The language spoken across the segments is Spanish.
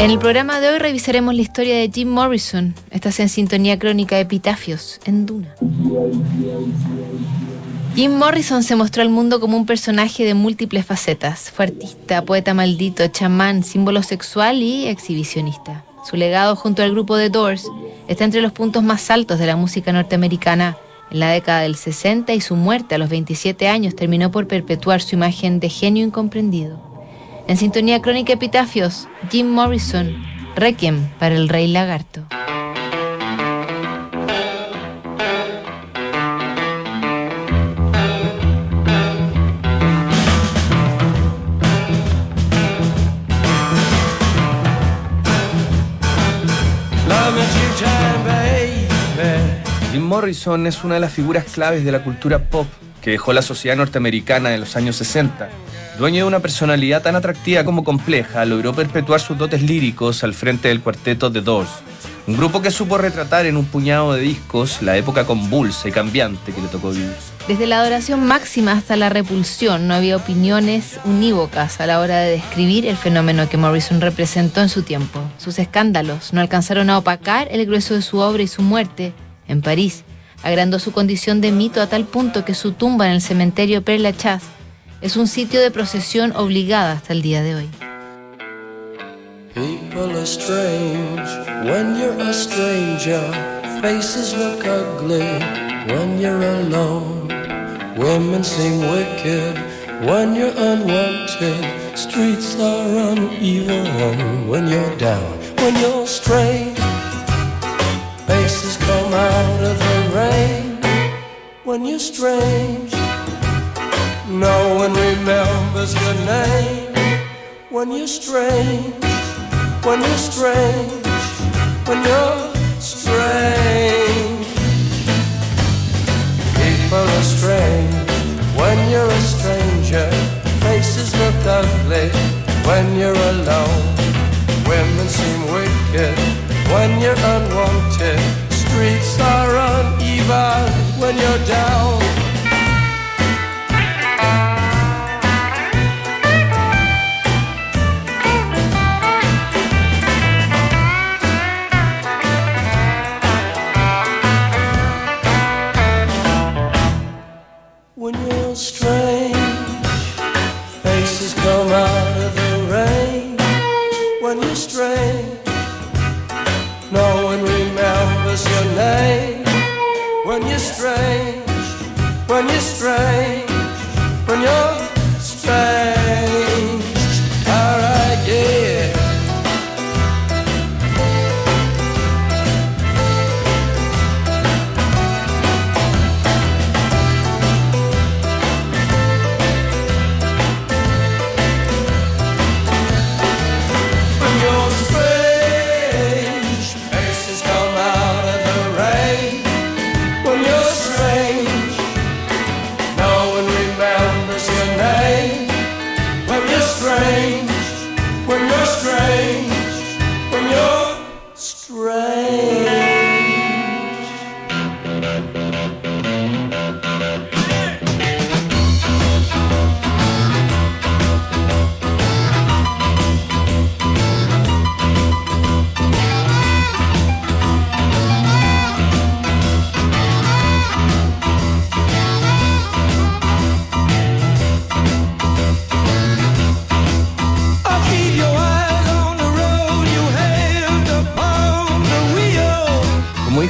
En el programa de hoy revisaremos la historia de Jim Morrison. Estás en sintonía crónica Epitafios en Duna. Jim Morrison se mostró al mundo como un personaje de múltiples facetas. Fue artista, poeta maldito, chamán, símbolo sexual y exhibicionista. Su legado junto al grupo The Doors está entre los puntos más altos de la música norteamericana. En la década del 60 y su muerte a los 27 años terminó por perpetuar su imagen de genio incomprendido. En sintonía crónica epitafios, Jim Morrison, Requiem para el Rey Lagarto. Jim Morrison es una de las figuras claves de la cultura pop que dejó la sociedad norteamericana en los años 60. Dueño de una personalidad tan atractiva como compleja, logró perpetuar sus dotes líricos al frente del cuarteto The Doors, un grupo que supo retratar en un puñado de discos la época convulsa y cambiante que le tocó vivir. Desde la adoración máxima hasta la repulsión, no había opiniones unívocas a la hora de describir el fenómeno que Morrison representó en su tiempo. Sus escándalos no alcanzaron a opacar el grueso de su obra y su muerte en París, agrandó su condición de mito a tal punto que su tumba en el cementerio Lachaise es un sitio de procesión obligada hasta el día de hoy. People are strange when you're a stranger. Faces look ugly when you're alone. Women seem wicked when you're unwanted. Streets are uneven when you're down. When you're strange, faces come out of the rain. When you're strange, no one remembers your name. When you're strange when you're strange, when you're strange. People are strange when you're a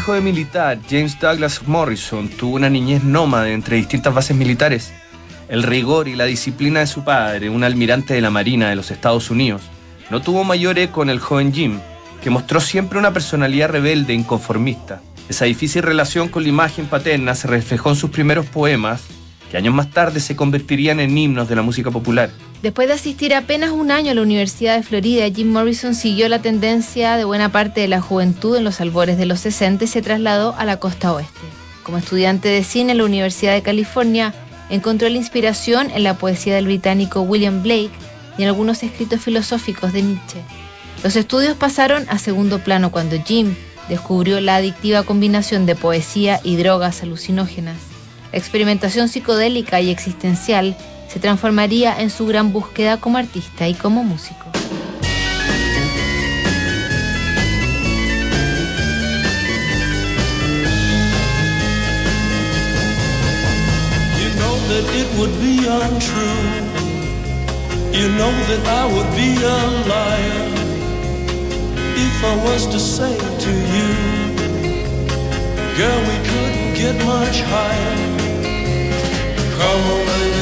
hijo de militar, James Douglas Morrison tuvo una niñez nómade entre distintas bases militares. El rigor y la disciplina de su padre, un almirante de la Marina de los Estados Unidos, no tuvo mayor eco en el joven Jim, que mostró siempre una personalidad rebelde e inconformista. Esa difícil relación con la imagen paterna se reflejó en sus primeros poemas, que años más tarde se convertirían en himnos de la música popular. Después de asistir apenas un año a la Universidad de Florida, Jim Morrison siguió la tendencia de buena parte de la juventud en los albores de los 60 y se trasladó a la costa oeste. Como estudiante de cine en la Universidad de California, encontró la inspiración en la poesía del británico William Blake y en algunos escritos filosóficos de Nietzsche. Los estudios pasaron a segundo plano cuando Jim descubrió la adictiva combinación de poesía y drogas alucinógenas. Experimentación psicodélica y existencial se transformaría en su gran búsqueda como artista y como músico. You know that it would be untrue. You know that I would be a liar if I was to say to you, Girl, we couldn't get much higher. Come on, baby,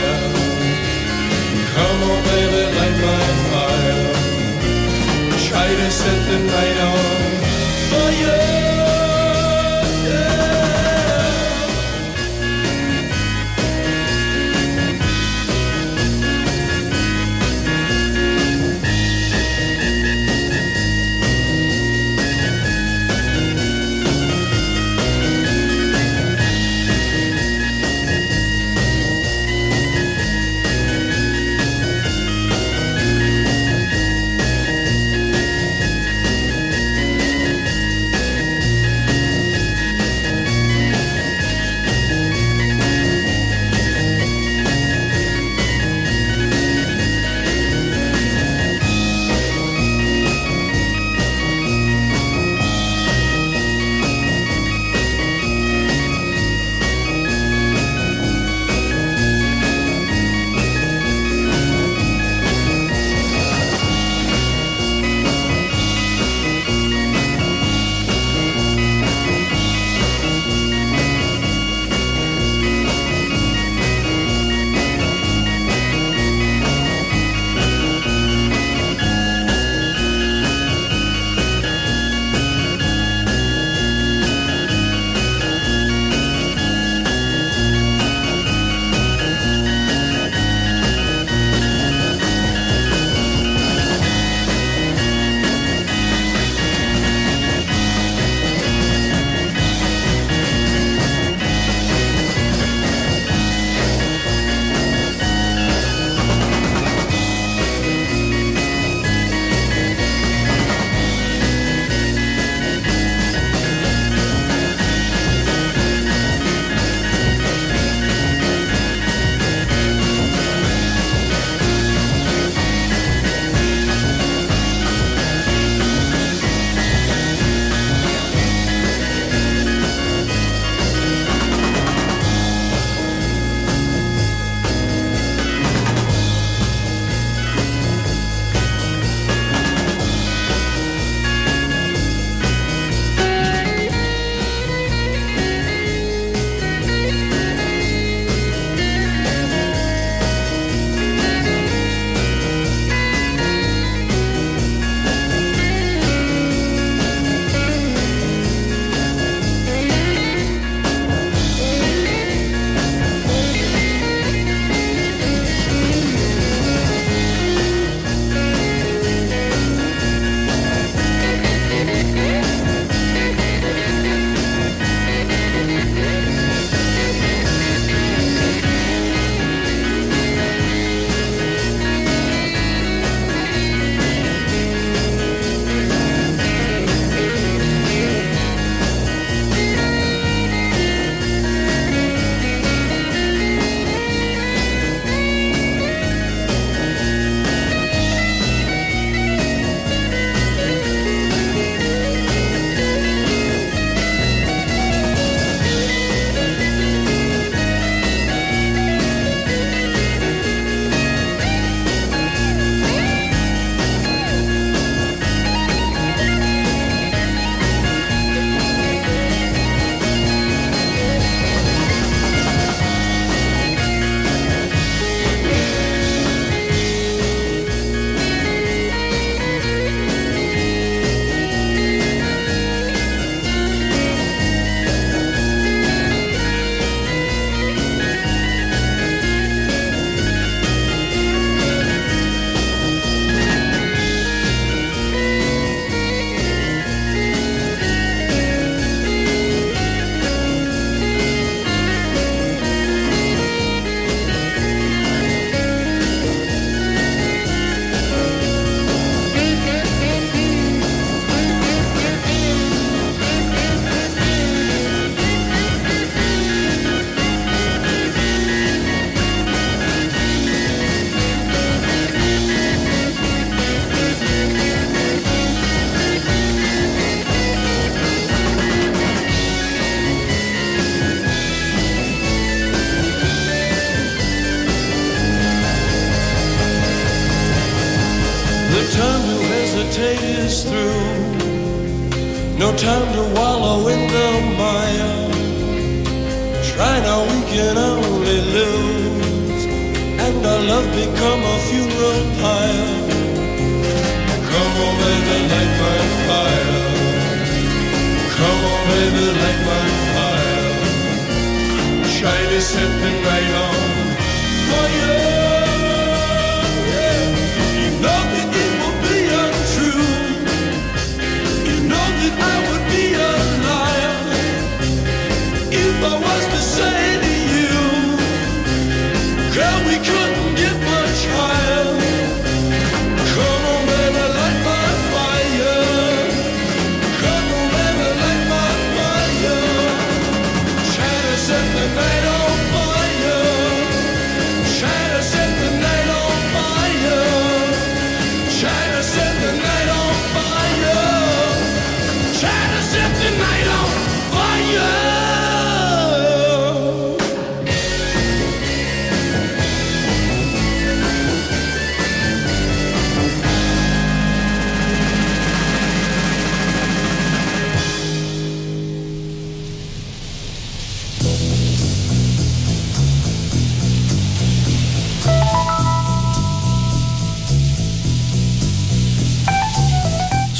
Baby, light my fire. Try to set the night on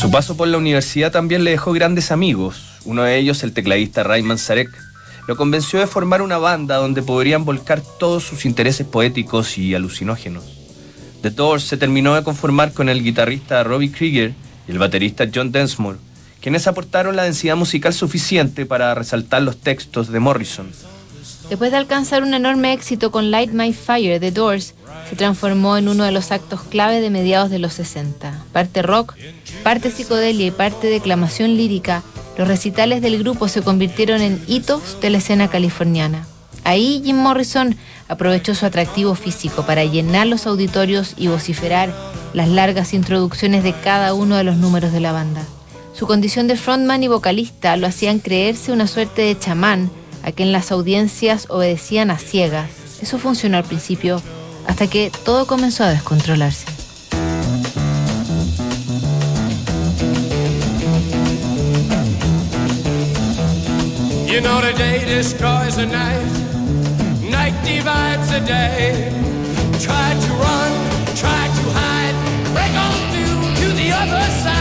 Su paso por la universidad también le dejó grandes amigos. Uno de ellos, el tecladista Rayman Sarek, lo convenció de formar una banda donde podrían volcar todos sus intereses poéticos y alucinógenos. The Doors se terminó de conformar con el guitarrista Robbie Krieger y el baterista John Densmore, quienes aportaron la densidad musical suficiente para resaltar los textos de Morrison. Después de alcanzar un enorme éxito con Light My Fire, The Doors se transformó en uno de los actos clave de mediados de los 60. Parte rock, parte psicodelia y parte declamación lírica, los recitales del grupo se convirtieron en hitos de la escena californiana. Ahí Jim Morrison aprovechó su atractivo físico para llenar los auditorios y vociferar las largas introducciones de cada uno de los números de la banda. Su condición de frontman y vocalista lo hacían creerse una suerte de chamán a quien las audiencias obedecían a ciegas. Eso funcionó al principio, hasta que todo comenzó a descontrolarse. You know the day destroys the night, night divides the day. Try to run, try to hide, break on through to the other side,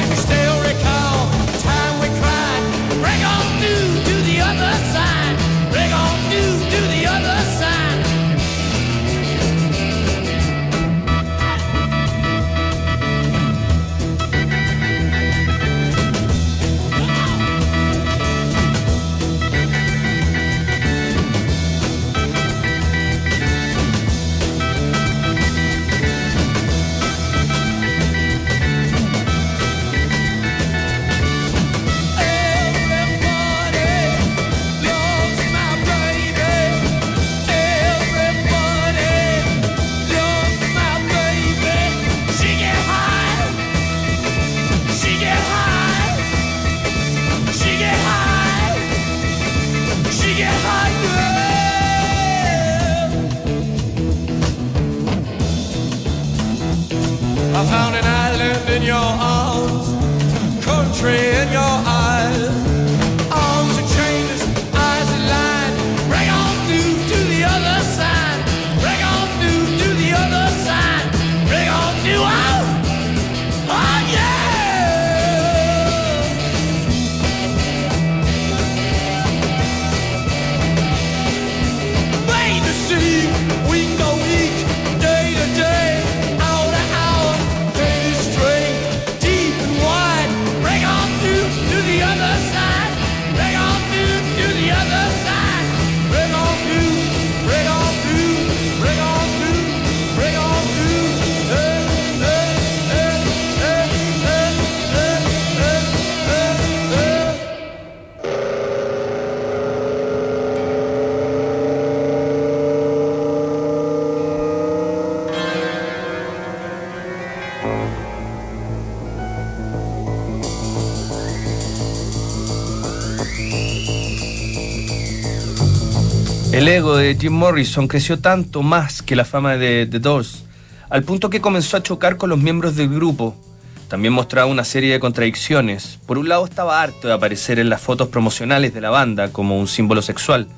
El ego de Jim Morrison creció tanto más que la fama de The Doors, al punto que comenzó a chocar con los miembros del grupo. También mostraba una serie de contradicciones. Por un lado estaba harto de aparecer en las fotos promocionales de la banda como un símbolo sexual.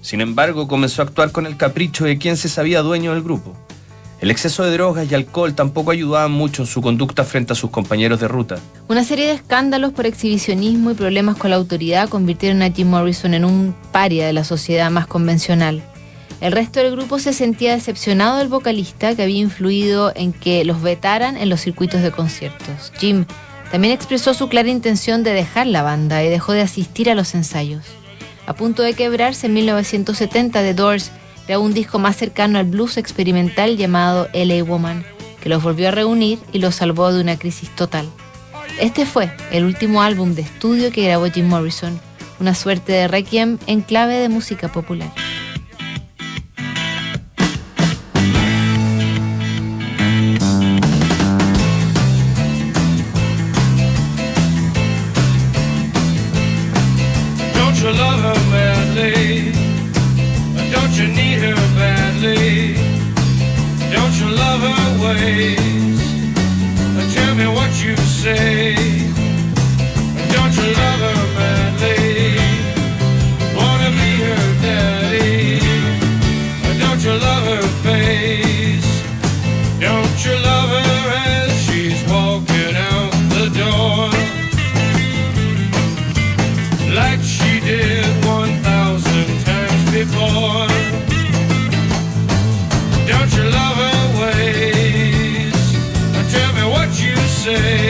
Sin embargo, comenzó a actuar con el capricho de quien se sabía dueño del grupo. El exceso de drogas y alcohol tampoco ayudaban mucho en su conducta frente a sus compañeros de ruta. Una serie de escándalos por exhibicionismo y problemas con la autoridad convirtieron a Jim Morrison en un paria de la sociedad más convencional. El resto del grupo se sentía decepcionado del vocalista que había influido en que los vetaran en los circuitos de conciertos. Jim también expresó su clara intención de dejar la banda y dejó de asistir a los ensayos. A punto de quebrarse en 1970, The Doors grabó un disco más cercano al blues experimental llamado LA Woman, que los volvió a reunir y los salvó de una crisis total. Este fue el último álbum de estudio que grabó Jim Morrison, una suerte de requiem en clave de música popular. Before. Don't you love her ways? Tell me what you say.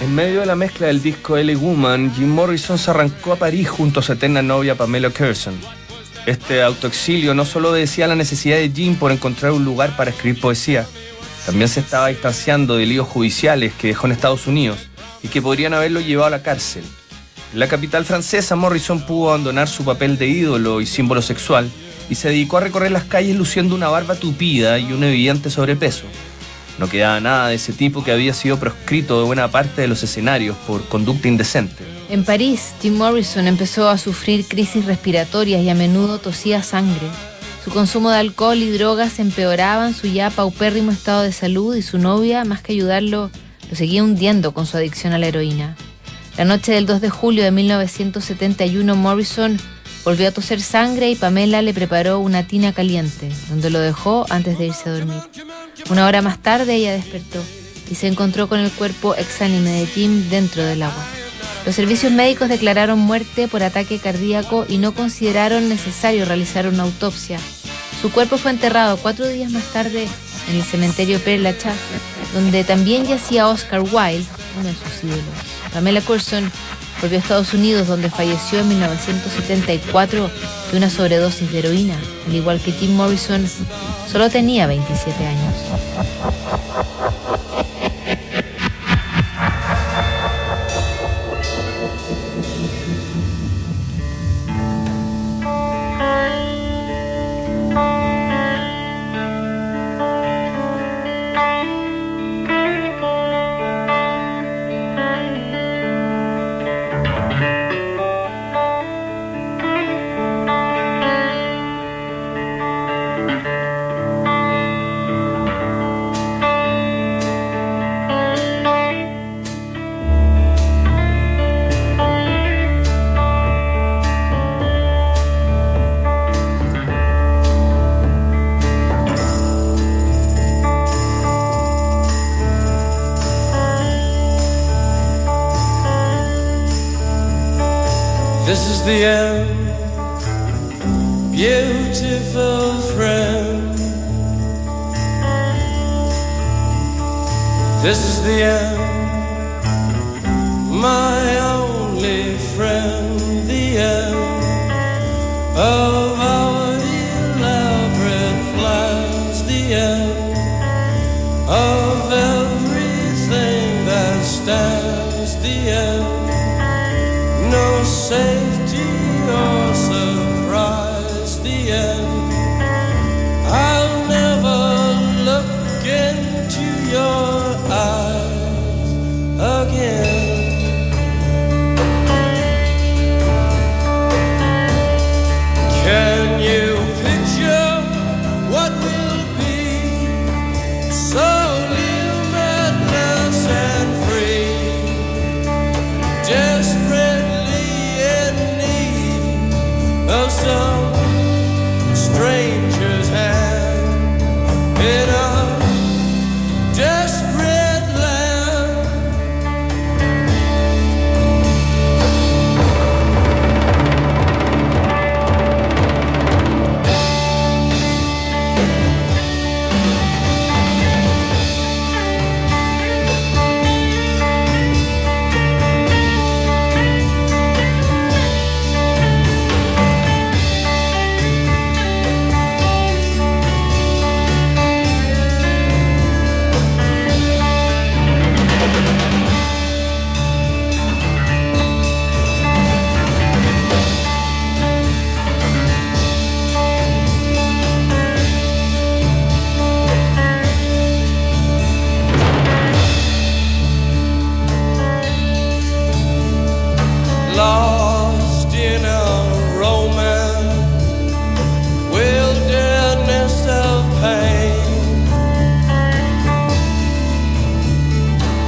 En medio de la mezcla del disco LA Woman, Jim Morrison se arrancó a París junto a su eterna novia Pamela Curson. Este autoexilio no solo obedecía a la necesidad de Jim por encontrar un lugar para escribir poesía, también se estaba distanciando de líos judiciales que dejó en Estados Unidos y que podrían haberlo llevado a la cárcel. En la capital francesa, Morrison pudo abandonar su papel de ídolo y símbolo sexual y se dedicó a recorrer las calles luciendo una barba tupida y un evidente sobrepeso. No quedaba nada de ese tipo que había sido proscrito de buena parte de los escenarios por conducta indecente. En París, Jim Morrison empezó a sufrir crisis respiratorias y a menudo tosía sangre. Su consumo de alcohol y drogas empeoraban su ya paupérrimo estado de salud y su novia, más que ayudarlo, lo seguía hundiendo con su adicción a la heroína. La noche del 2 de julio de 1971, Morrison volvió a toser sangre y Pamela le preparó una tina caliente, donde lo dejó antes de irse a dormir. Una hora más tarde ella despertó y se encontró con el cuerpo exánime de Jim dentro del agua. Los servicios médicos declararon muerte por ataque cardíaco y no consideraron necesario realizar una autopsia. Su cuerpo fue enterrado cuatro días más tarde en el cementerio Père Lachaise, donde también yacía Oscar Wilde, uno de sus ídolos. Pamela Curson volvió a Estados Unidos, donde falleció en 1974 de una sobredosis de heroína. Al igual que Tim Morrison, solo tenía 27 años. The end of everything that stands,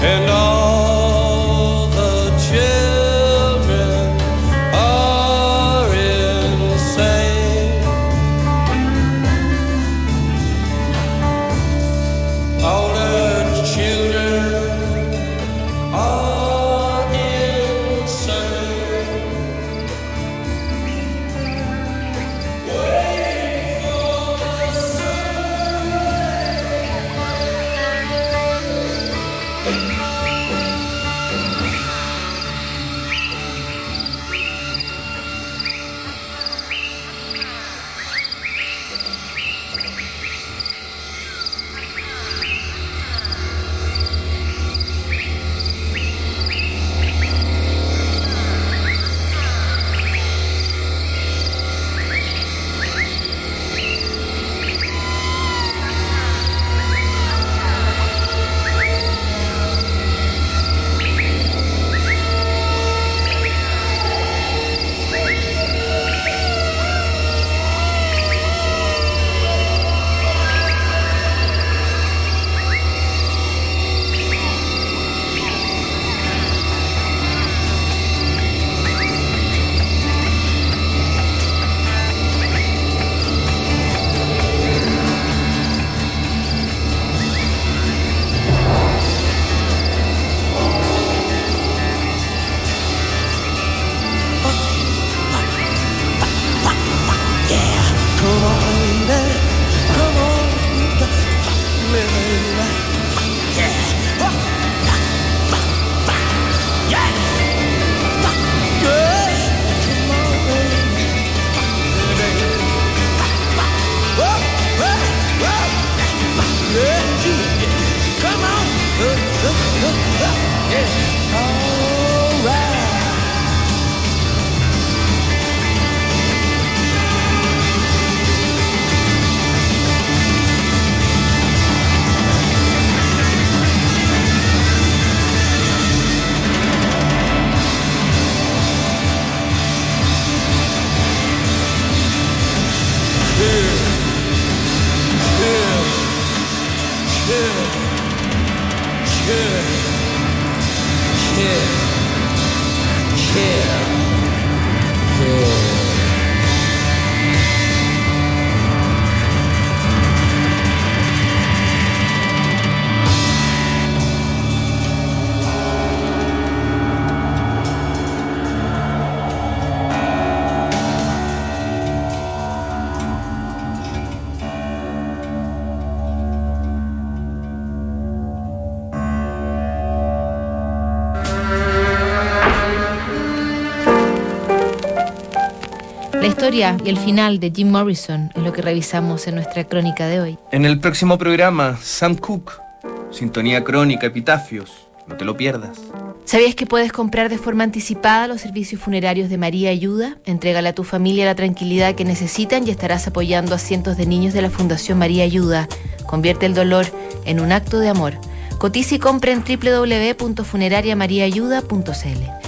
and all historia y el final de Jim Morrison es lo que revisamos en nuestra crónica de hoy. En el próximo programa, Sam Cooke, Sintonía Crónica, Epitafios. No te lo pierdas. ¿Sabías que puedes comprar de forma anticipada los servicios funerarios de María Ayuda? Entrégale a tu familia la tranquilidad que necesitan y estarás apoyando a cientos de niños de la Fundación María Ayuda. Convierte el dolor en un acto de amor. Cotiza y compra en www.funerariamariaayuda.cl.